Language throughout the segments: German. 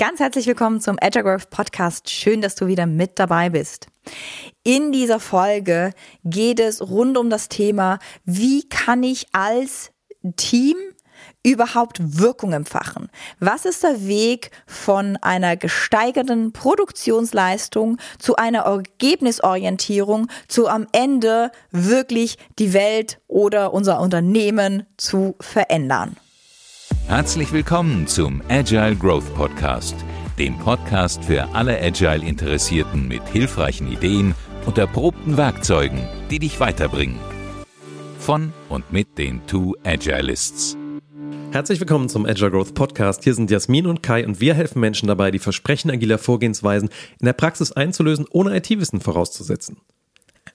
Ganz herzlich willkommen zum Agile Podcast. Schön, dass du wieder mit dabei bist. In dieser Folge geht es rund um das Thema, wie kann ich als Team überhaupt Wirkung empfachen? Was ist der Weg von einer gesteigerten Produktionsleistung zu einer Ergebnisorientierung, zu am Ende wirklich die Welt oder unser Unternehmen zu verändern? Herzlich willkommen zum Agile Growth Podcast, dem Podcast für alle Agile-Interessierten mit hilfreichen Ideen und erprobten Werkzeugen, die dich weiterbringen. Von und mit den Two Agilists. Herzlich willkommen zum Agile Growth Podcast. Hier sind Jasmin und Kai und wir helfen Menschen dabei, die Versprechen agiler Vorgehensweisen in der Praxis einzulösen, ohne IT-Wissen vorauszusetzen.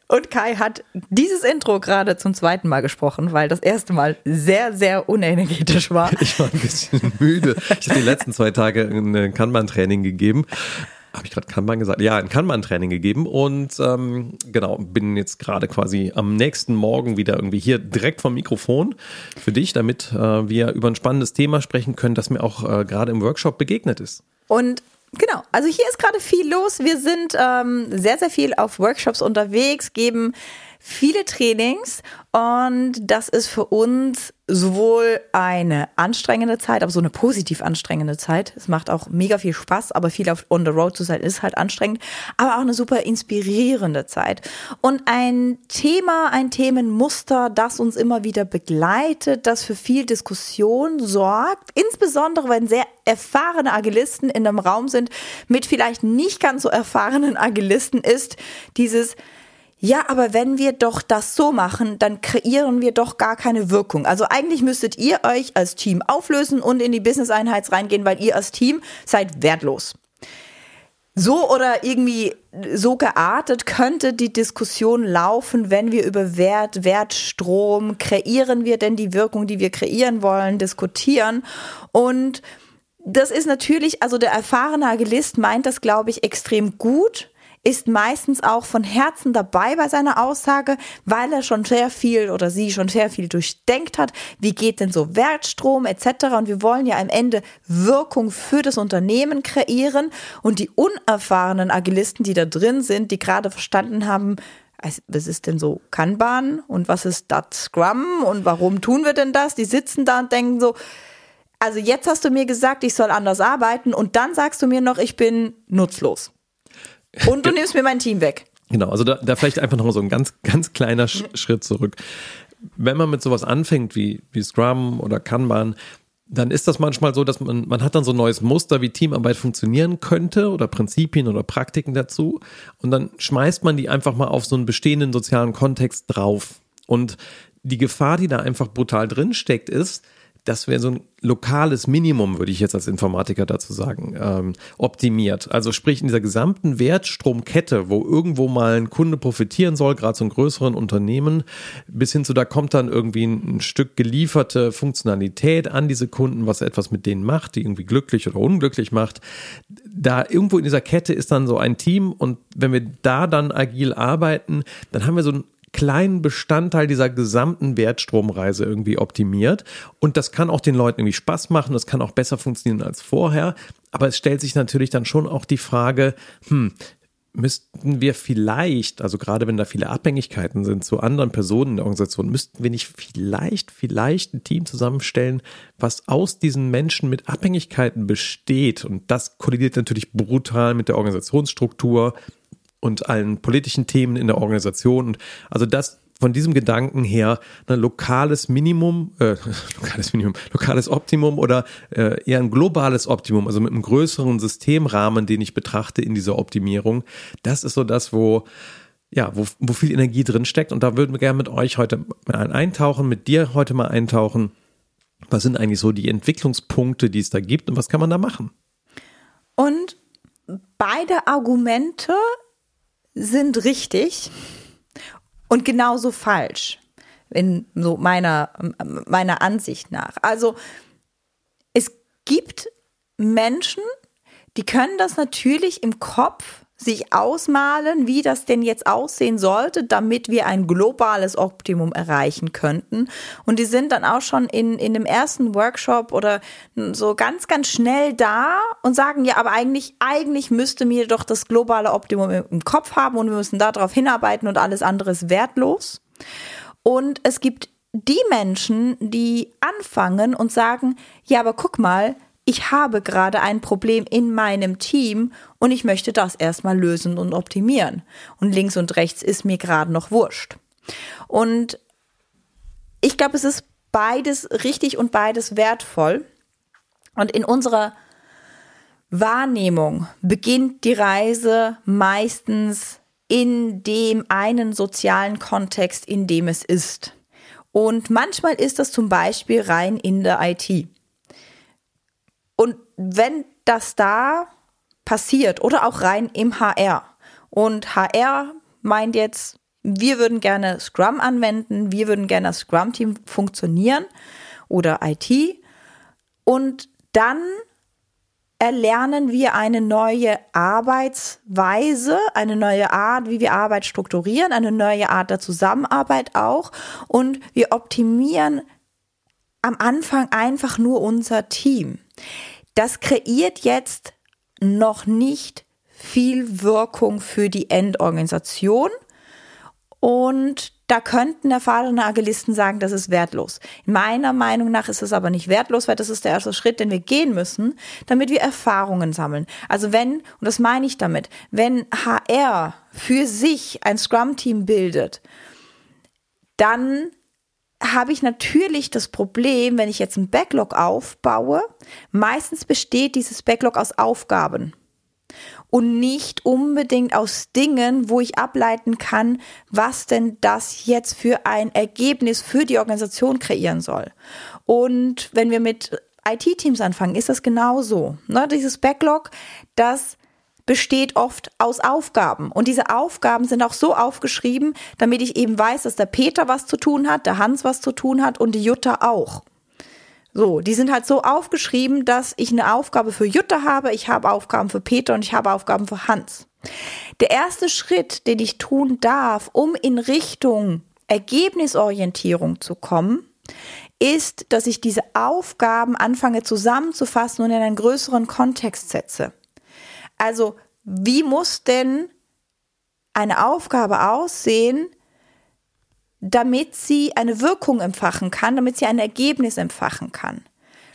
Und Kai hat dieses Intro gerade zum zweiten Mal gesprochen, weil das erste Mal sehr, sehr unenergetisch war. Ich war ein bisschen müde. Ich habe die letzten zwei Tage ein Kanban-Training gegeben. Habe ich gerade Kanban gesagt? Ja, ein Kanban-Training gegeben und ähm, genau, bin jetzt gerade quasi am nächsten Morgen wieder irgendwie hier direkt vom Mikrofon für dich, damit äh, wir über ein spannendes Thema sprechen können, das mir auch äh, gerade im Workshop begegnet ist. Und Genau, also hier ist gerade viel los. Wir sind ähm, sehr, sehr viel auf Workshops unterwegs, geben viele Trainings und das ist für uns sowohl eine anstrengende Zeit, aber so eine positiv anstrengende Zeit. Es macht auch mega viel Spaß, aber viel auf on the road zu sein ist halt anstrengend, aber auch eine super inspirierende Zeit. Und ein Thema, ein Themenmuster, das uns immer wieder begleitet, das für viel Diskussion sorgt, insbesondere wenn sehr erfahrene Agilisten in einem Raum sind mit vielleicht nicht ganz so erfahrenen Agilisten, ist dieses ja, aber wenn wir doch das so machen, dann kreieren wir doch gar keine Wirkung. Also eigentlich müsstet ihr euch als Team auflösen und in die Business-Einheit reingehen, weil ihr als Team seid wertlos. So oder irgendwie so geartet könnte die Diskussion laufen, wenn wir über Wert, Wertstrom, kreieren wir denn die Wirkung, die wir kreieren wollen, diskutieren. Und das ist natürlich, also der erfahrene Agilist meint das, glaube ich, extrem gut ist meistens auch von Herzen dabei bei seiner Aussage, weil er schon sehr viel oder sie schon sehr viel durchdenkt hat. Wie geht denn so Wertstrom etc. Und wir wollen ja am Ende Wirkung für das Unternehmen kreieren. Und die unerfahrenen Agilisten, die da drin sind, die gerade verstanden haben, was ist denn so Kanban und was ist das Scrum und warum tun wir denn das? Die sitzen da und denken so, also jetzt hast du mir gesagt, ich soll anders arbeiten und dann sagst du mir noch, ich bin nutzlos. Und du nimmst mir mein Team weg. Genau, also da, da vielleicht einfach noch so ein ganz, ganz kleiner Sch Schritt zurück. Wenn man mit sowas anfängt wie, wie Scrum oder Kanban, dann ist das manchmal so, dass man, man hat dann so ein neues Muster, wie Teamarbeit funktionieren könnte oder Prinzipien oder Praktiken dazu. Und dann schmeißt man die einfach mal auf so einen bestehenden sozialen Kontext drauf. Und die Gefahr, die da einfach brutal drin steckt, ist, das wäre so ein lokales Minimum, würde ich jetzt als Informatiker dazu sagen, ähm, optimiert. Also sprich in dieser gesamten Wertstromkette, wo irgendwo mal ein Kunde profitieren soll, gerade so ein größeren Unternehmen, bis hin zu da kommt dann irgendwie ein, ein Stück gelieferte Funktionalität an diese Kunden, was etwas mit denen macht, die irgendwie glücklich oder unglücklich macht. Da irgendwo in dieser Kette ist dann so ein Team und wenn wir da dann agil arbeiten, dann haben wir so ein kleinen Bestandteil dieser gesamten Wertstromreise irgendwie optimiert. Und das kann auch den Leuten irgendwie Spaß machen, das kann auch besser funktionieren als vorher. Aber es stellt sich natürlich dann schon auch die Frage, hm, müssten wir vielleicht, also gerade wenn da viele Abhängigkeiten sind zu anderen Personen in der Organisation, müssten wir nicht vielleicht, vielleicht ein Team zusammenstellen, was aus diesen Menschen mit Abhängigkeiten besteht. Und das kollidiert natürlich brutal mit der Organisationsstruktur, und allen politischen Themen in der Organisation. Und also das von diesem Gedanken her ein lokales Minimum, äh, lokales Minimum, lokales Optimum oder äh, eher ein globales Optimum, also mit einem größeren Systemrahmen, den ich betrachte in dieser Optimierung. Das ist so das, wo ja, wo, wo viel Energie drin steckt. Und da würden wir gerne mit euch heute mal eintauchen, mit dir heute mal eintauchen. Was sind eigentlich so die Entwicklungspunkte, die es da gibt und was kann man da machen? Und beide Argumente sind richtig und genauso falsch in so meiner meiner Ansicht nach. Also es gibt Menschen, die können das natürlich im Kopf sich ausmalen, wie das denn jetzt aussehen sollte, damit wir ein globales Optimum erreichen könnten. Und die sind dann auch schon in, in dem ersten Workshop oder so ganz, ganz schnell da und sagen, ja, aber eigentlich, eigentlich müsste mir doch das globale Optimum im Kopf haben und wir müssen darauf hinarbeiten und alles andere ist wertlos. Und es gibt die Menschen, die anfangen und sagen, ja, aber guck mal, ich habe gerade ein Problem in meinem Team und ich möchte das erstmal lösen und optimieren. Und links und rechts ist mir gerade noch wurscht. Und ich glaube, es ist beides richtig und beides wertvoll. Und in unserer Wahrnehmung beginnt die Reise meistens in dem einen sozialen Kontext, in dem es ist. Und manchmal ist das zum Beispiel rein in der IT. Und wenn das da passiert oder auch rein im HR und HR meint jetzt, wir würden gerne Scrum anwenden, wir würden gerne das Scrum-Team funktionieren oder IT und dann erlernen wir eine neue Arbeitsweise, eine neue Art, wie wir Arbeit strukturieren, eine neue Art der Zusammenarbeit auch und wir optimieren am Anfang einfach nur unser Team. Das kreiert jetzt noch nicht viel Wirkung für die Endorganisation. Und da könnten erfahrene Agilisten sagen, das ist wertlos. In meiner Meinung nach ist es aber nicht wertlos, weil das ist der erste Schritt, den wir gehen müssen, damit wir Erfahrungen sammeln. Also wenn, und das meine ich damit, wenn HR für sich ein Scrum-Team bildet, dann habe ich natürlich das Problem, wenn ich jetzt einen Backlog aufbaue, meistens besteht dieses Backlog aus Aufgaben und nicht unbedingt aus Dingen, wo ich ableiten kann, was denn das jetzt für ein Ergebnis für die Organisation kreieren soll. Und wenn wir mit IT-Teams anfangen, ist das genauso. Ne? Dieses Backlog, das besteht oft aus Aufgaben. Und diese Aufgaben sind auch so aufgeschrieben, damit ich eben weiß, dass der Peter was zu tun hat, der Hans was zu tun hat und die Jutta auch. So, die sind halt so aufgeschrieben, dass ich eine Aufgabe für Jutta habe, ich habe Aufgaben für Peter und ich habe Aufgaben für Hans. Der erste Schritt, den ich tun darf, um in Richtung Ergebnisorientierung zu kommen, ist, dass ich diese Aufgaben anfange zusammenzufassen und in einen größeren Kontext setze. Also, wie muss denn eine Aufgabe aussehen, damit sie eine Wirkung empfachen kann, damit sie ein Ergebnis empfachen kann?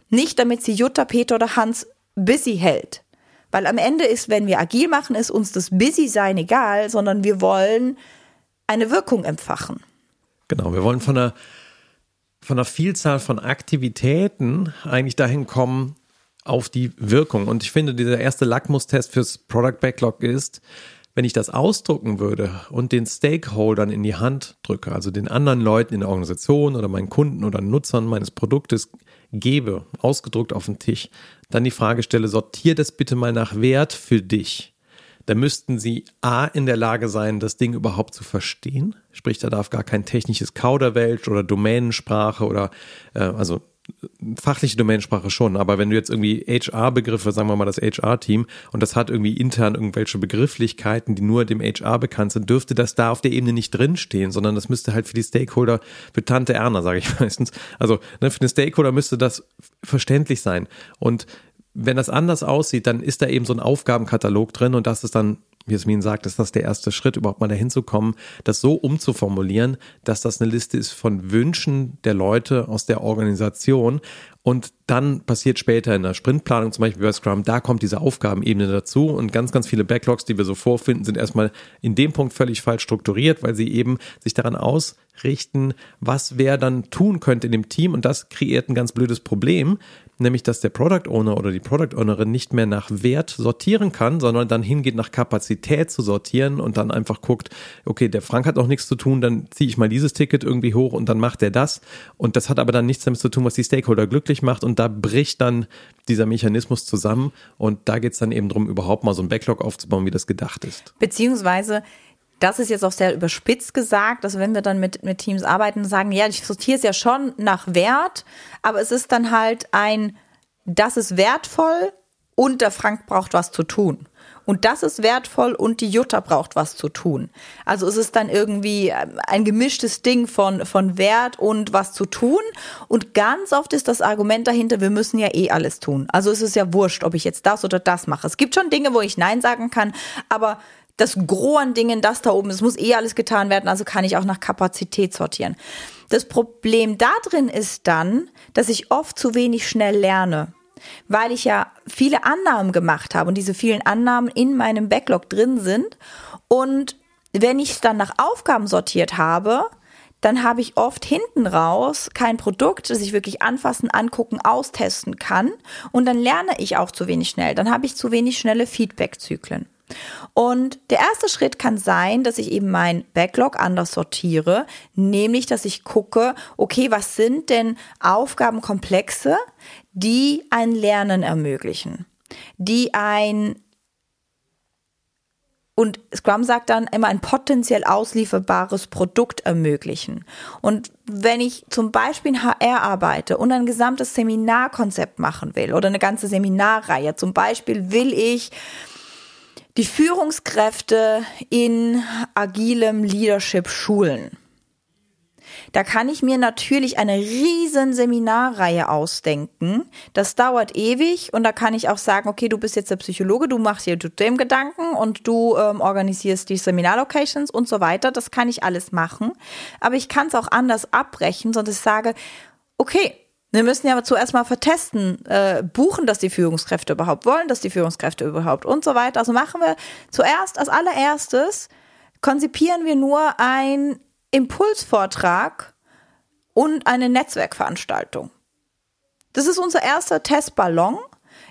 Nicht damit sie Jutta, Peter oder Hans busy hält. Weil am Ende ist, wenn wir agil machen, ist uns das busy sein egal, sondern wir wollen eine Wirkung empfachen. Genau, wir wollen von einer, von einer Vielzahl von Aktivitäten eigentlich dahin kommen, auf die Wirkung. Und ich finde, dieser erste Lackmustest fürs Product Backlog ist, wenn ich das ausdrucken würde und den Stakeholdern in die Hand drücke, also den anderen Leuten in der Organisation oder meinen Kunden oder Nutzern meines Produktes gebe, ausgedruckt auf den Tisch, dann die Frage stelle, sortier das bitte mal nach Wert für dich. Da müssten sie A in der Lage sein, das Ding überhaupt zu verstehen. Sprich, da darf gar kein technisches Kauderwelsch oder Domänensprache oder äh, also fachliche Domainsprache schon, aber wenn du jetzt irgendwie HR-Begriffe, sagen wir mal das HR-Team, und das hat irgendwie intern irgendwelche Begrifflichkeiten, die nur dem HR bekannt sind, dürfte das da auf der Ebene nicht drinstehen, sondern das müsste halt für die Stakeholder, für Tante Erna, sage ich meistens, also ne, für den Stakeholder müsste das verständlich sein. Und wenn das anders aussieht, dann ist da eben so ein Aufgabenkatalog drin und das ist dann Jasmin sagt, ist das der erste Schritt, überhaupt mal dahin zu kommen, das so umzuformulieren, dass das eine Liste ist von Wünschen der Leute aus der Organisation. Und dann passiert später in der Sprintplanung, zum Beispiel bei Scrum, da kommt diese Aufgabenebene dazu. Und ganz, ganz viele Backlogs, die wir so vorfinden, sind erstmal in dem Punkt völlig falsch strukturiert, weil sie eben sich daran ausrichten, was wer dann tun könnte in dem Team. Und das kreiert ein ganz blödes Problem, nämlich dass der Product Owner oder die Product Ownerin nicht mehr nach Wert sortieren kann, sondern dann hingeht nach Kapazität zu sortieren und dann einfach guckt, okay, der Frank hat noch nichts zu tun, dann ziehe ich mal dieses Ticket irgendwie hoch und dann macht er das. Und das hat aber dann nichts damit zu tun, was die Stakeholder glücklich macht. Und da bricht dann dieser Mechanismus zusammen. Und da geht es dann eben darum, überhaupt mal so ein Backlog aufzubauen, wie das gedacht ist. Beziehungsweise das ist jetzt auch sehr überspitzt gesagt, dass wenn wir dann mit, mit Teams arbeiten, sagen, ja, ich sortiere es ja schon nach Wert, aber es ist dann halt ein, das ist wertvoll und der Frank braucht was zu tun. Und das ist wertvoll und die Jutta braucht was zu tun. Also es ist dann irgendwie ähm, ein gemischtes Ding von, von Wert und was zu tun. Und ganz oft ist das Argument dahinter, wir müssen ja eh alles tun. Also es ist ja wurscht, ob ich jetzt das oder das mache. Es gibt schon Dinge, wo ich Nein sagen kann, aber das Gros an Dingen, das da oben, es muss eh alles getan werden, also kann ich auch nach Kapazität sortieren. Das Problem da drin ist dann, dass ich oft zu wenig schnell lerne weil ich ja viele Annahmen gemacht habe und diese vielen Annahmen in meinem Backlog drin sind. Und wenn ich es dann nach Aufgaben sortiert habe, dann habe ich oft hinten raus kein Produkt, das ich wirklich anfassen, angucken, austesten kann. Und dann lerne ich auch zu wenig schnell. Dann habe ich zu wenig schnelle Feedback-Zyklen. Und der erste Schritt kann sein, dass ich eben mein Backlog anders sortiere, nämlich dass ich gucke, okay, was sind denn Aufgabenkomplexe, die ein Lernen ermöglichen, die ein und Scrum sagt dann immer ein potenziell auslieferbares Produkt ermöglichen. Und wenn ich zum Beispiel in HR arbeite und ein gesamtes Seminarkonzept machen will oder eine ganze Seminarreihe, zum Beispiel will ich die Führungskräfte in agilem Leadership schulen. Da kann ich mir natürlich eine riesen Seminarreihe ausdenken. Das dauert ewig und da kann ich auch sagen, okay, du bist jetzt der Psychologe, du machst hier dem Gedanken und du ähm, organisierst die Seminarlocations und so weiter. Das kann ich alles machen. Aber ich kann es auch anders abbrechen, sondern ich sage, okay, wir müssen ja zuerst mal vertesten, äh, buchen, dass die Führungskräfte überhaupt wollen, dass die Führungskräfte überhaupt und so weiter. Also machen wir zuerst als allererstes, konzipieren wir nur ein Impulsvortrag und eine Netzwerkveranstaltung. Das ist unser erster Testballon.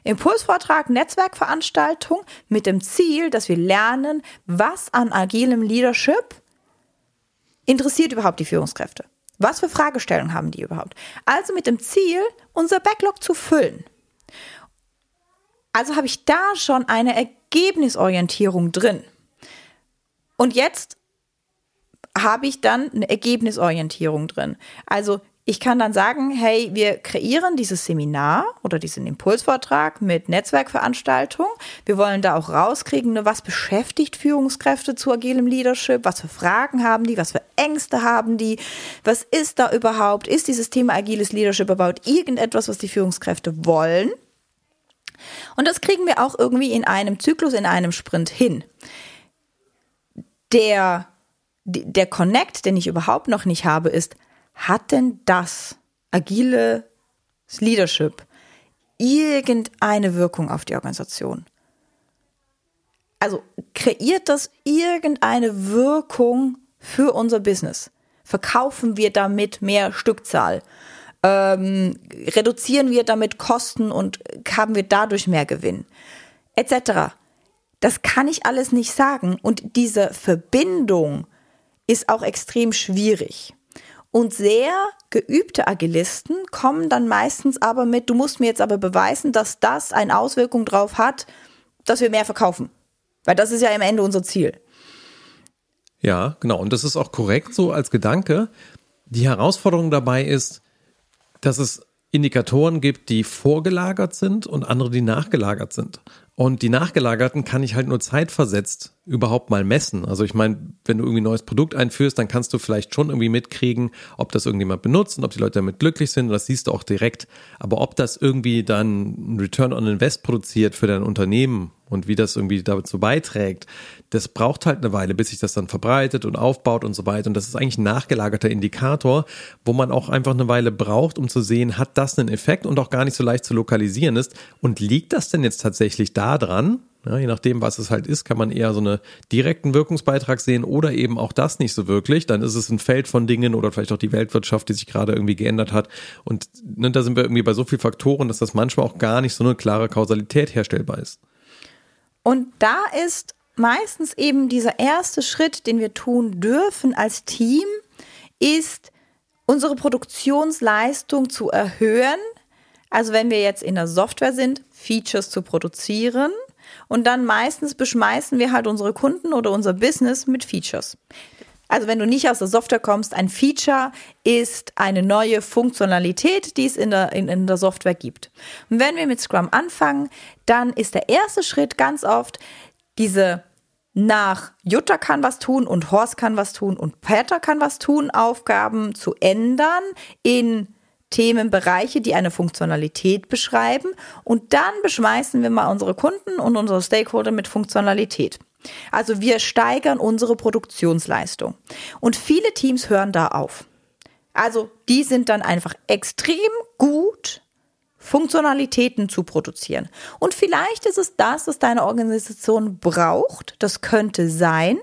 Impulsvortrag, Netzwerkveranstaltung mit dem Ziel, dass wir lernen, was an agilem Leadership interessiert überhaupt die Führungskräfte. Was für Fragestellungen haben die überhaupt? Also mit dem Ziel, unser Backlog zu füllen. Also habe ich da schon eine Ergebnisorientierung drin. Und jetzt habe ich dann eine Ergebnisorientierung drin. Also ich kann dann sagen, hey, wir kreieren dieses Seminar oder diesen Impulsvortrag mit Netzwerkveranstaltung. Wir wollen da auch rauskriegen, ne, was beschäftigt Führungskräfte zu agilem Leadership, was für Fragen haben die, was für Ängste haben die, was ist da überhaupt, ist dieses Thema agiles Leadership überhaupt irgendetwas, was die Führungskräfte wollen? Und das kriegen wir auch irgendwie in einem Zyklus, in einem Sprint hin. Der, der Connect, den ich überhaupt noch nicht habe, ist, hat denn das agile Leadership irgendeine Wirkung auf die Organisation? Also kreiert das irgendeine Wirkung für unser Business? Verkaufen wir damit mehr Stückzahl? Ähm, reduzieren wir damit Kosten und haben wir dadurch mehr Gewinn? Etc. Das kann ich alles nicht sagen. Und diese Verbindung ist auch extrem schwierig. Und sehr geübte Agilisten kommen dann meistens aber mit, du musst mir jetzt aber beweisen, dass das eine Auswirkung drauf hat, dass wir mehr verkaufen. Weil das ist ja am Ende unser Ziel. Ja, genau. Und das ist auch korrekt so als Gedanke. Die Herausforderung dabei ist, dass es Indikatoren gibt, die vorgelagert sind und andere, die nachgelagert sind. Und die nachgelagerten kann ich halt nur zeitversetzt überhaupt mal messen. Also ich meine, wenn du irgendwie ein neues Produkt einführst, dann kannst du vielleicht schon irgendwie mitkriegen, ob das irgendjemand benutzt und ob die Leute damit glücklich sind. Und das siehst du auch direkt. Aber ob das irgendwie dann ein Return on Invest produziert für dein Unternehmen und wie das irgendwie dazu beiträgt, das braucht halt eine Weile, bis sich das dann verbreitet und aufbaut und so weiter. Und das ist eigentlich ein nachgelagerter Indikator, wo man auch einfach eine Weile braucht, um zu sehen, hat das einen Effekt und auch gar nicht so leicht zu lokalisieren ist. Und liegt das denn jetzt tatsächlich daran? Ja, je nachdem, was es halt ist, kann man eher so einen direkten Wirkungsbeitrag sehen oder eben auch das nicht so wirklich. Dann ist es ein Feld von Dingen oder vielleicht auch die Weltwirtschaft, die sich gerade irgendwie geändert hat. Und ne, da sind wir irgendwie bei so vielen Faktoren, dass das manchmal auch gar nicht so eine klare Kausalität herstellbar ist. Und da ist meistens eben dieser erste Schritt, den wir tun dürfen als Team, ist unsere Produktionsleistung zu erhöhen. Also wenn wir jetzt in der Software sind, Features zu produzieren und dann meistens beschmeißen wir halt unsere Kunden oder unser Business mit Features. Also wenn du nicht aus der Software kommst, ein Feature ist eine neue Funktionalität, die es in der, in, in der Software gibt. Und wenn wir mit Scrum anfangen, dann ist der erste Schritt ganz oft diese nach Jutta kann was tun und Horst kann was tun und Peter kann was tun, Aufgaben zu ändern in Themenbereiche, die eine Funktionalität beschreiben. Und dann beschmeißen wir mal unsere Kunden und unsere Stakeholder mit Funktionalität. Also wir steigern unsere Produktionsleistung. Und viele Teams hören da auf. Also die sind dann einfach extrem gut, Funktionalitäten zu produzieren. Und vielleicht ist es das, was deine Organisation braucht. Das könnte sein.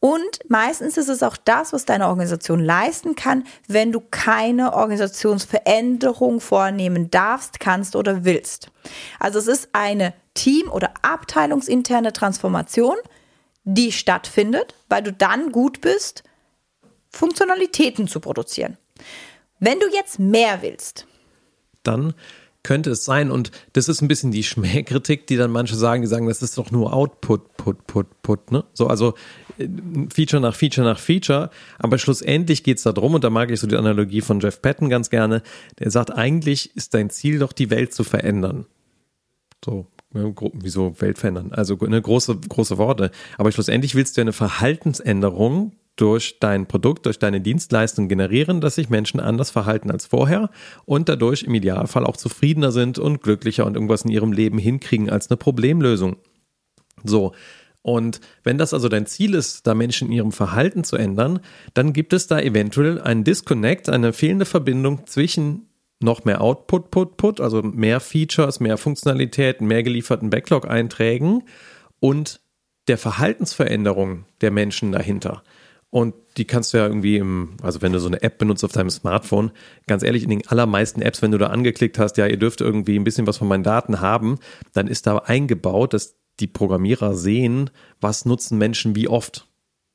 Und meistens ist es auch das, was deine Organisation leisten kann, wenn du keine Organisationsveränderung vornehmen darfst, kannst oder willst. Also es ist eine Team- oder abteilungsinterne Transformation, die stattfindet, weil du dann gut bist, Funktionalitäten zu produzieren. Wenn du jetzt mehr willst, dann könnte es sein, und das ist ein bisschen die Schmähkritik, die dann manche sagen, die sagen, das ist doch nur Output, Put, Put, Put, ne? So, also Feature nach Feature nach Feature, aber schlussendlich geht es darum, und da mag ich so die Analogie von Jeff Patton ganz gerne, der sagt, eigentlich ist dein Ziel doch, die Welt zu verändern. So, wieso Welt verändern? Also eine große, große Worte. Aber schlussendlich willst du eine Verhaltensänderung durch dein Produkt, durch deine Dienstleistung generieren, dass sich Menschen anders verhalten als vorher und dadurch im Idealfall auch zufriedener sind und glücklicher und irgendwas in ihrem Leben hinkriegen als eine Problemlösung. So. Und wenn das also dein Ziel ist, da Menschen in ihrem Verhalten zu ändern, dann gibt es da eventuell einen Disconnect, eine fehlende Verbindung zwischen noch mehr Output, Put, Put, also mehr Features, mehr Funktionalitäten, mehr gelieferten Backlog-Einträgen und der Verhaltensveränderung der Menschen dahinter. Und die kannst du ja irgendwie im, also wenn du so eine App benutzt auf deinem Smartphone, ganz ehrlich, in den allermeisten Apps, wenn du da angeklickt hast, ja, ihr dürft irgendwie ein bisschen was von meinen Daten haben, dann ist da eingebaut, dass die Programmierer sehen, was nutzen Menschen wie oft.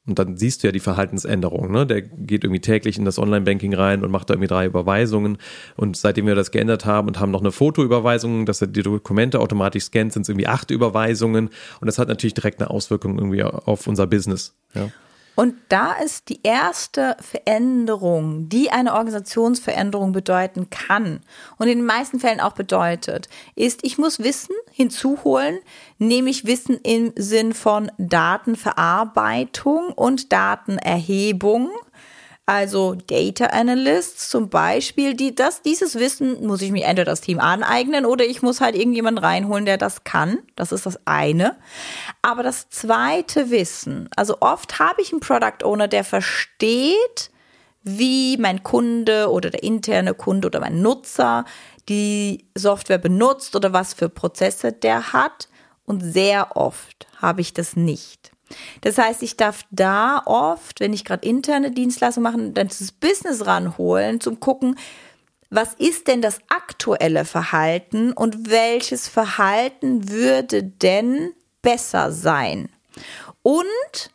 Und dann siehst du ja die Verhaltensänderung. Ne? Der geht irgendwie täglich in das Online-Banking rein und macht da irgendwie drei Überweisungen. Und seitdem wir das geändert haben und haben noch eine Fotoüberweisung, dass er die Dokumente automatisch scannt, sind es irgendwie acht Überweisungen. Und das hat natürlich direkt eine Auswirkung irgendwie auf unser Business. Ja. Und da ist die erste Veränderung, die eine Organisationsveränderung bedeuten kann und in den meisten Fällen auch bedeutet, ist, ich muss Wissen hinzuholen, nämlich Wissen im Sinn von Datenverarbeitung und Datenerhebung also Data Analysts zum Beispiel, die das, dieses Wissen muss ich mir entweder das Team aneignen oder ich muss halt irgendjemanden reinholen, der das kann. Das ist das eine. Aber das zweite Wissen, also oft habe ich einen Product Owner, der versteht, wie mein Kunde oder der interne Kunde oder mein Nutzer die Software benutzt oder was für Prozesse der hat. Und sehr oft habe ich das nicht. Das heißt, ich darf da oft, wenn ich gerade interne Dienstleistungen mache, dann das Business ranholen, zum gucken, was ist denn das aktuelle Verhalten und welches Verhalten würde denn besser sein? Und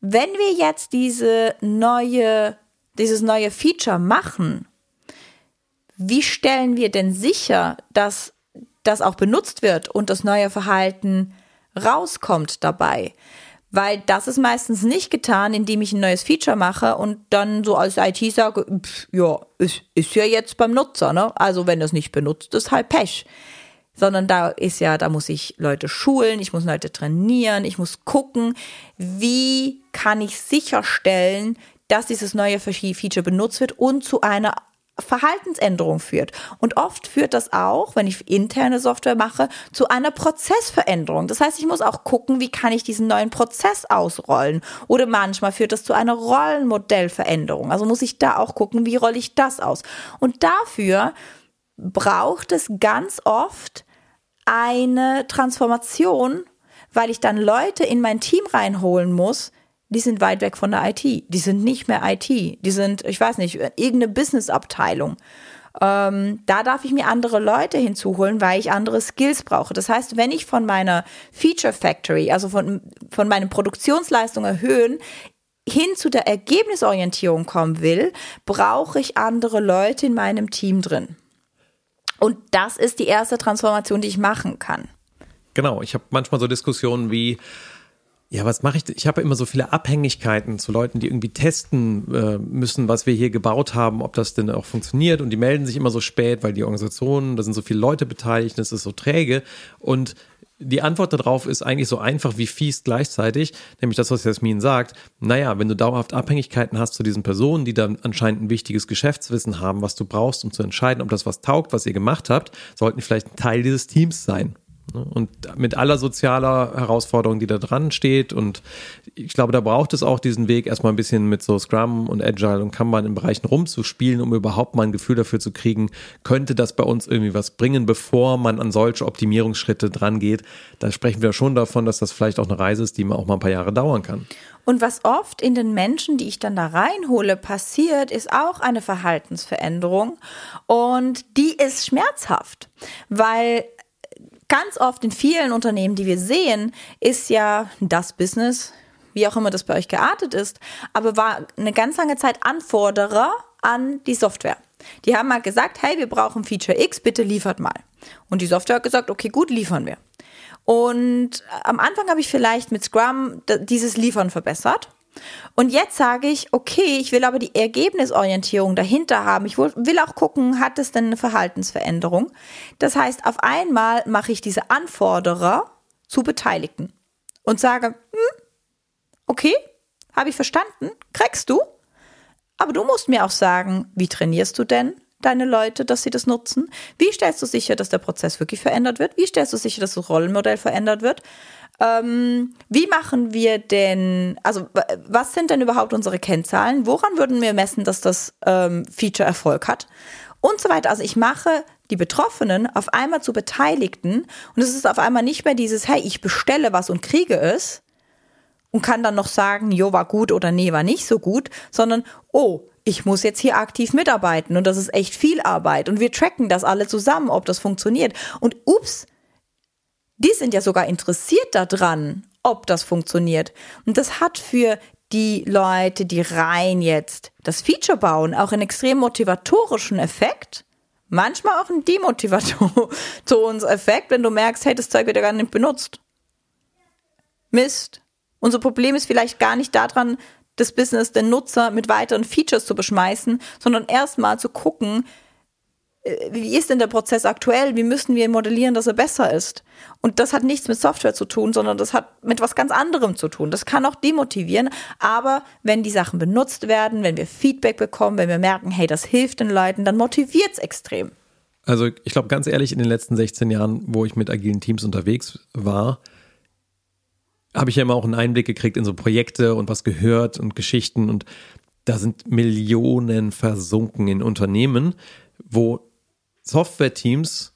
wenn wir jetzt diese neue, dieses neue Feature machen, wie stellen wir denn sicher, dass das auch benutzt wird und das neue Verhalten rauskommt dabei? Weil das ist meistens nicht getan, indem ich ein neues Feature mache und dann so als IT sage, pff, ja, ist, ist ja jetzt beim Nutzer, ne? Also wenn das nicht benutzt, ist halt Pech. Sondern da ist ja, da muss ich Leute schulen, ich muss Leute trainieren, ich muss gucken, wie kann ich sicherstellen, dass dieses neue Feature benutzt wird und zu einer Verhaltensänderung führt. Und oft führt das auch, wenn ich interne Software mache, zu einer Prozessveränderung. Das heißt, ich muss auch gucken, wie kann ich diesen neuen Prozess ausrollen. Oder manchmal führt das zu einer Rollenmodellveränderung. Also muss ich da auch gucken, wie rolle ich das aus. Und dafür braucht es ganz oft eine Transformation, weil ich dann Leute in mein Team reinholen muss, die sind weit weg von der IT. Die sind nicht mehr IT. Die sind, ich weiß nicht, irgendeine Businessabteilung. Ähm, da darf ich mir andere Leute hinzuholen, weil ich andere Skills brauche. Das heißt, wenn ich von meiner Feature Factory, also von, von meinen Produktionsleistungen erhöhen, hin zu der Ergebnisorientierung kommen will, brauche ich andere Leute in meinem Team drin. Und das ist die erste Transformation, die ich machen kann. Genau, ich habe manchmal so Diskussionen wie, ja, was mache ich? Ich habe immer so viele Abhängigkeiten zu Leuten, die irgendwie testen äh, müssen, was wir hier gebaut haben, ob das denn auch funktioniert. Und die melden sich immer so spät, weil die Organisationen, da sind so viele Leute beteiligt, das ist so träge. Und die Antwort darauf ist eigentlich so einfach wie fies gleichzeitig, nämlich das, was Jasmin sagt. Naja, wenn du dauerhaft Abhängigkeiten hast zu diesen Personen, die dann anscheinend ein wichtiges Geschäftswissen haben, was du brauchst, um zu entscheiden, ob das was taugt, was ihr gemacht habt, sollten vielleicht ein Teil dieses Teams sein. Ne? Und mit aller sozialer Herausforderung, die da dran steht. Und ich glaube, da braucht es auch diesen Weg, erstmal ein bisschen mit so Scrum und Agile und Kanban in Bereichen rumzuspielen, um überhaupt mal ein Gefühl dafür zu kriegen, könnte das bei uns irgendwie was bringen, bevor man an solche Optimierungsschritte dran geht. Da sprechen wir schon davon, dass das vielleicht auch eine Reise ist, die auch mal ein paar Jahre dauern kann. Und was oft in den Menschen, die ich dann da reinhole, passiert, ist auch eine Verhaltensveränderung. Und die ist schmerzhaft, weil ganz oft in vielen Unternehmen, die wir sehen, ist ja das Business, wie auch immer das bei euch geartet ist, aber war eine ganz lange Zeit Anforderer an die Software. Die haben mal gesagt, hey, wir brauchen Feature X, bitte liefert mal. Und die Software hat gesagt, okay, gut, liefern wir. Und am Anfang habe ich vielleicht mit Scrum dieses Liefern verbessert. Und jetzt sage ich, okay, ich will aber die Ergebnisorientierung dahinter haben. Ich will auch gucken, hat es denn eine Verhaltensveränderung? Das heißt, auf einmal mache ich diese Anforderer zu Beteiligten und sage, hm, okay, habe ich verstanden, kriegst du. Aber du musst mir auch sagen, wie trainierst du denn deine Leute, dass sie das nutzen? Wie stellst du sicher, dass der Prozess wirklich verändert wird? Wie stellst du sicher, dass das Rollenmodell verändert wird? Ähm, wie machen wir denn, also was sind denn überhaupt unsere Kennzahlen? Woran würden wir messen, dass das ähm, Feature Erfolg hat? Und so weiter. Also ich mache die Betroffenen auf einmal zu Beteiligten und es ist auf einmal nicht mehr dieses, hey, ich bestelle was und kriege es und kann dann noch sagen, jo, war gut oder nee, war nicht so gut, sondern, oh, ich muss jetzt hier aktiv mitarbeiten und das ist echt viel Arbeit und wir tracken das alle zusammen, ob das funktioniert. Und ups, die sind ja sogar interessiert daran, ob das funktioniert. Und das hat für die Leute, die rein jetzt das Feature bauen, auch einen extrem motivatorischen Effekt. Manchmal auch einen Demotivationseffekt, wenn du merkst, hey, das Zeug wird ja gar nicht benutzt. Mist. Unser Problem ist vielleicht gar nicht daran, das Business den Nutzer mit weiteren Features zu beschmeißen, sondern erstmal zu gucken, wie ist denn der Prozess aktuell? Wie müssen wir modellieren, dass er besser ist? Und das hat nichts mit Software zu tun, sondern das hat mit was ganz anderem zu tun. Das kann auch demotivieren, aber wenn die Sachen benutzt werden, wenn wir Feedback bekommen, wenn wir merken, hey, das hilft den Leuten, dann motiviert es extrem. Also ich glaube ganz ehrlich, in den letzten 16 Jahren, wo ich mit agilen Teams unterwegs war, habe ich ja immer auch einen Einblick gekriegt in so Projekte und was gehört und Geschichten und da sind Millionen versunken in Unternehmen, wo Software-Teams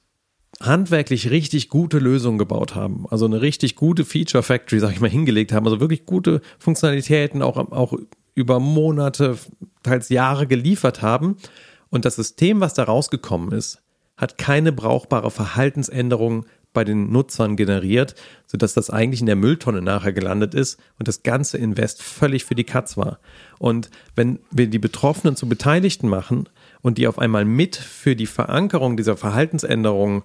handwerklich richtig gute Lösungen gebaut haben. Also eine richtig gute Feature Factory, sag ich mal, hingelegt haben. Also wirklich gute Funktionalitäten auch, auch über Monate, teils Jahre geliefert haben. Und das System, was da rausgekommen ist, hat keine brauchbare Verhaltensänderung bei den Nutzern generiert, sodass das eigentlich in der Mülltonne nachher gelandet ist und das ganze Invest völlig für die Katz war. Und wenn wir die Betroffenen zu Beteiligten machen, und die auf einmal mit für die Verankerung dieser Verhaltensänderungen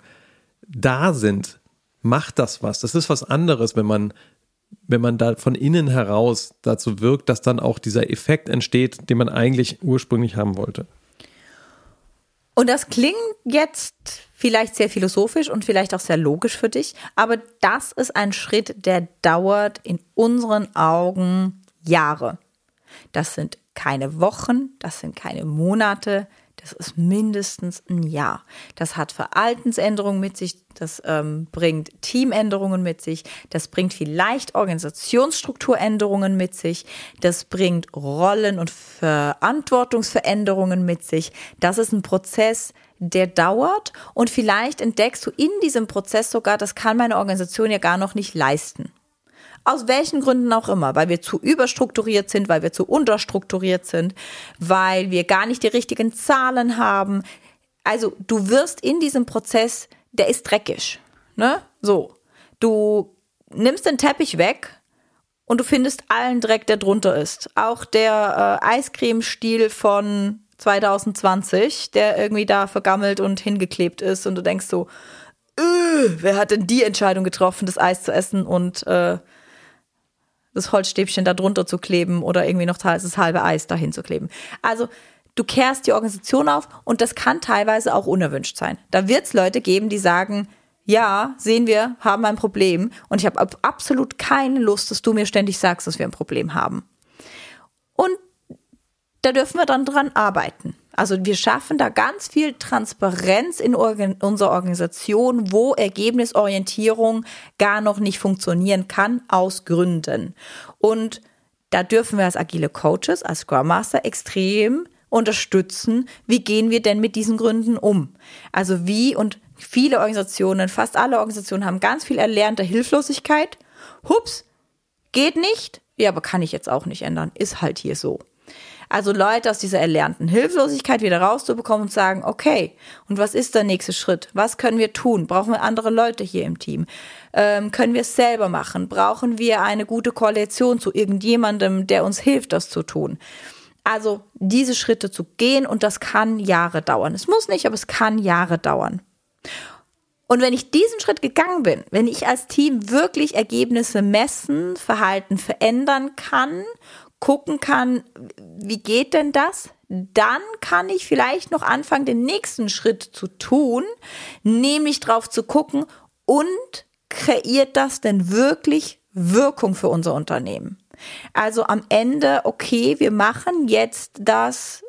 da sind, macht das was. Das ist was anderes, wenn man wenn man da von innen heraus dazu wirkt, dass dann auch dieser Effekt entsteht, den man eigentlich ursprünglich haben wollte. Und das klingt jetzt vielleicht sehr philosophisch und vielleicht auch sehr logisch für dich, aber das ist ein Schritt, der dauert in unseren Augen Jahre. Das sind keine Wochen, das sind keine Monate, das ist mindestens ein Jahr. Das hat Verhaltensänderungen mit sich, das ähm, bringt Teamänderungen mit sich, das bringt vielleicht Organisationsstrukturänderungen mit sich, das bringt Rollen- und Verantwortungsveränderungen mit sich. Das ist ein Prozess, der dauert und vielleicht entdeckst du in diesem Prozess sogar, das kann meine Organisation ja gar noch nicht leisten. Aus welchen Gründen auch immer, weil wir zu überstrukturiert sind, weil wir zu unterstrukturiert sind, weil wir gar nicht die richtigen Zahlen haben. Also du wirst in diesem Prozess, der ist dreckig. Ne? So. Du nimmst den Teppich weg und du findest allen Dreck, der drunter ist. Auch der äh, Eiscremestiel von 2020, der irgendwie da vergammelt und hingeklebt ist und du denkst so, äh, wer hat denn die Entscheidung getroffen, das Eis zu essen und äh, das Holzstäbchen da drunter zu kleben oder irgendwie noch das halbe Eis dahin zu kleben. Also du kehrst die Organisation auf und das kann teilweise auch unerwünscht sein. Da wird es Leute geben, die sagen, ja, sehen wir, haben ein Problem und ich habe absolut keine Lust, dass du mir ständig sagst, dass wir ein Problem haben. Und da dürfen wir dann dran arbeiten. Also wir schaffen da ganz viel Transparenz in Organ unserer Organisation, wo Ergebnisorientierung gar noch nicht funktionieren kann, aus Gründen. Und da dürfen wir als agile Coaches, als Scrum Master extrem unterstützen, wie gehen wir denn mit diesen Gründen um? Also wie und viele Organisationen, fast alle Organisationen haben ganz viel erlernte Hilflosigkeit. Hups, geht nicht. Ja, aber kann ich jetzt auch nicht ändern. Ist halt hier so. Also Leute aus dieser erlernten Hilflosigkeit wieder rauszubekommen und sagen, okay, und was ist der nächste Schritt? Was können wir tun? Brauchen wir andere Leute hier im Team? Ähm, können wir es selber machen? Brauchen wir eine gute Koalition zu irgendjemandem, der uns hilft, das zu tun? Also diese Schritte zu gehen und das kann Jahre dauern. Es muss nicht, aber es kann Jahre dauern. Und wenn ich diesen Schritt gegangen bin, wenn ich als Team wirklich Ergebnisse messen, Verhalten verändern kann gucken kann, wie geht denn das? Dann kann ich vielleicht noch anfangen, den nächsten Schritt zu tun, nämlich drauf zu gucken und kreiert das denn wirklich Wirkung für unser Unternehmen? Also am Ende, okay, wir machen jetzt das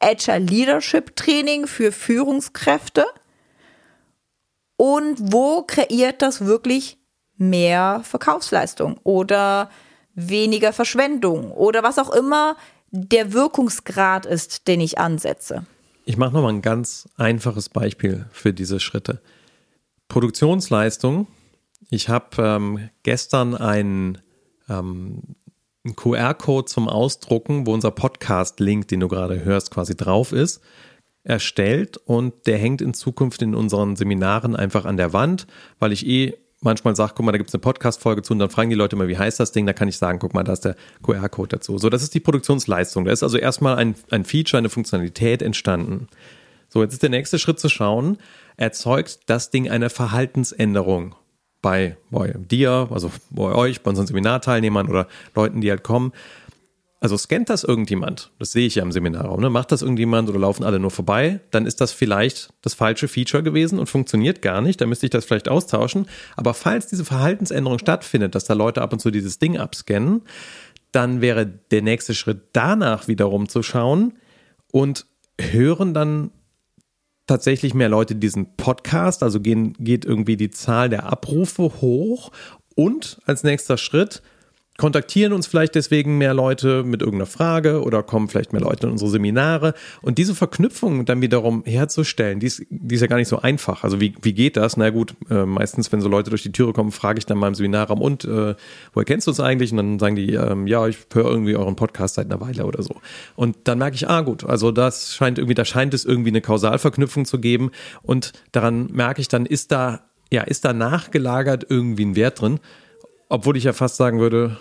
Agile Leadership Training für Führungskräfte. Und wo kreiert das wirklich mehr Verkaufsleistung oder weniger Verschwendung oder was auch immer der Wirkungsgrad ist, den ich ansetze. Ich mache nochmal ein ganz einfaches Beispiel für diese Schritte. Produktionsleistung. Ich habe ähm, gestern einen, ähm, einen QR-Code zum Ausdrucken, wo unser Podcast-Link, den du gerade hörst, quasi drauf ist, erstellt und der hängt in Zukunft in unseren Seminaren einfach an der Wand, weil ich eh manchmal sage, guck mal, da gibt es eine Podcast-Folge zu und dann fragen die Leute mal, wie heißt das Ding? Da kann ich sagen, guck mal, da ist der QR-Code dazu. So, das ist die Produktionsleistung. Da ist also erstmal ein, ein Feature, eine Funktionalität entstanden. So, jetzt ist der nächste Schritt zu schauen, erzeugt das Ding eine Verhaltensänderung bei, bei dir, also bei euch, bei unseren Seminarteilnehmern oder Leuten, die halt kommen. Also scannt das irgendjemand, das sehe ich ja im Seminarraum, ne? macht das irgendjemand oder laufen alle nur vorbei, dann ist das vielleicht das falsche Feature gewesen und funktioniert gar nicht, dann müsste ich das vielleicht austauschen. Aber falls diese Verhaltensänderung stattfindet, dass da Leute ab und zu dieses Ding abscannen, dann wäre der nächste Schritt danach wiederum zu schauen und hören dann tatsächlich mehr Leute diesen Podcast, also gehen, geht irgendwie die Zahl der Abrufe hoch. Und als nächster Schritt kontaktieren uns vielleicht deswegen mehr Leute mit irgendeiner Frage oder kommen vielleicht mehr Leute in unsere Seminare. Und diese Verknüpfung dann wiederum herzustellen, die ist, die ist ja gar nicht so einfach. Also wie, wie geht das? Na gut, äh, meistens, wenn so Leute durch die Türe kommen, frage ich dann mal im Seminarraum, und äh, woher kennst du uns eigentlich? Und dann sagen die, ähm, ja, ich höre irgendwie euren Podcast seit einer Weile oder so. Und dann merke ich, ah gut, also das scheint irgendwie, da scheint es irgendwie eine Kausalverknüpfung zu geben. Und daran merke ich dann, ist da, ja, ist da nachgelagert irgendwie ein Wert drin? Obwohl ich ja fast sagen würde,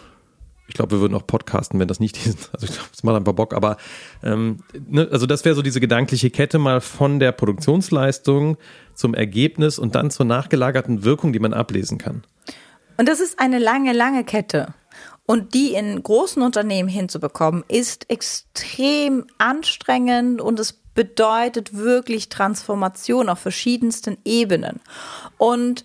ich glaube, wir würden auch podcasten, wenn das nicht ist. Also ich glaube, das macht einfach Bock. Aber ähm, ne, also das wäre so diese gedankliche Kette mal von der Produktionsleistung zum Ergebnis und dann zur nachgelagerten Wirkung, die man ablesen kann. Und das ist eine lange, lange Kette. Und die in großen Unternehmen hinzubekommen, ist extrem anstrengend und es bedeutet wirklich Transformation auf verschiedensten Ebenen. Und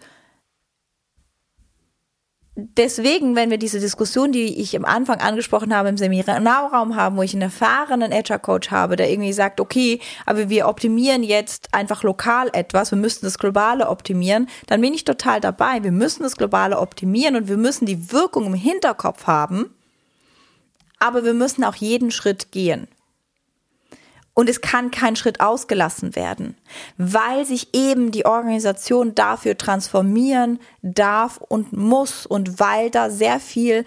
deswegen, wenn wir diese Diskussion, die ich am Anfang angesprochen habe, im Seminarraum haben, wo ich einen erfahrenen Agile-Coach habe, der irgendwie sagt, okay, aber wir optimieren jetzt einfach lokal etwas, wir müssen das Globale optimieren, dann bin ich total dabei. Wir müssen das Globale optimieren und wir müssen die Wirkung im Hinterkopf haben, aber wir müssen auch jeden Schritt gehen. Und es kann kein Schritt ausgelassen werden, weil sich eben die Organisation dafür transformieren darf und muss und weil da sehr viel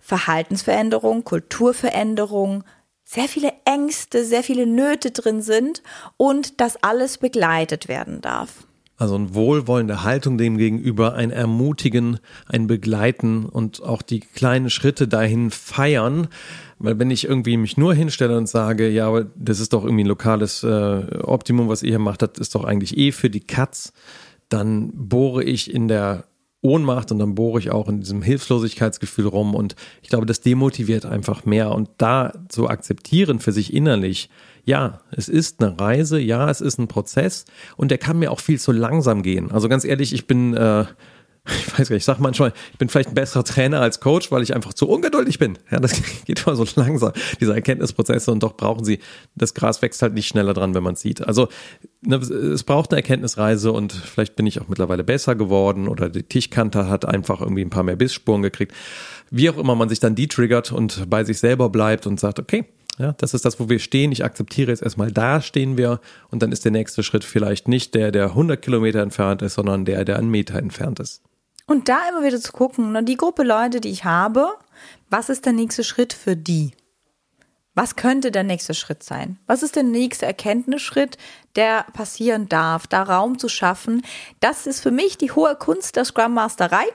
Verhaltensveränderung, Kulturveränderung, sehr viele Ängste, sehr viele Nöte drin sind und das alles begleitet werden darf. Also eine wohlwollende Haltung dem gegenüber, ein Ermutigen, ein Begleiten und auch die kleinen Schritte dahin feiern. Weil wenn ich irgendwie mich nur hinstelle und sage, ja, aber das ist doch irgendwie ein lokales äh, Optimum, was ihr hier macht, das ist doch eigentlich eh für die Katz, dann bohre ich in der Ohnmacht und dann bohre ich auch in diesem Hilflosigkeitsgefühl rum und ich glaube, das demotiviert einfach mehr und da zu akzeptieren für sich innerlich, ja, es ist eine Reise, ja, es ist ein Prozess und der kann mir auch viel zu langsam gehen. Also ganz ehrlich, ich bin äh, ich weiß gar nicht, ich sag manchmal, ich bin vielleicht ein besserer Trainer als Coach, weil ich einfach zu ungeduldig bin. Ja, das geht immer so langsam, diese Erkenntnisprozesse und doch brauchen sie, das Gras wächst halt nicht schneller dran, wenn man es sieht. Also ne, es braucht eine Erkenntnisreise und vielleicht bin ich auch mittlerweile besser geworden oder die Tischkante hat einfach irgendwie ein paar mehr Bissspuren gekriegt. Wie auch immer man sich dann detriggert und bei sich selber bleibt und sagt, okay, ja, das ist das, wo wir stehen. Ich akzeptiere jetzt erstmal, da stehen wir. Und dann ist der nächste Schritt vielleicht nicht der, der 100 Kilometer entfernt ist, sondern der, der einen Meter entfernt ist. Und da immer wieder zu gucken, ne, die Gruppe Leute, die ich habe, was ist der nächste Schritt für die? Was könnte der nächste Schritt sein? Was ist der nächste Erkenntnisschritt, der passieren darf, da Raum zu schaffen? Das ist für mich die hohe Kunst der Scrum Masterei.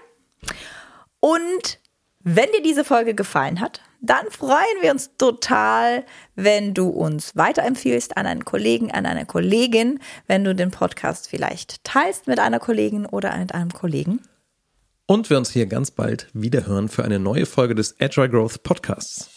Und wenn dir diese Folge gefallen hat, dann freuen wir uns total, wenn du uns weiterempfiehlst an einen Kollegen, an eine Kollegin, wenn du den Podcast vielleicht teilst mit einer Kollegin oder mit einem Kollegen und wir uns hier ganz bald wieder hören für eine neue Folge des Agile Growth Podcasts.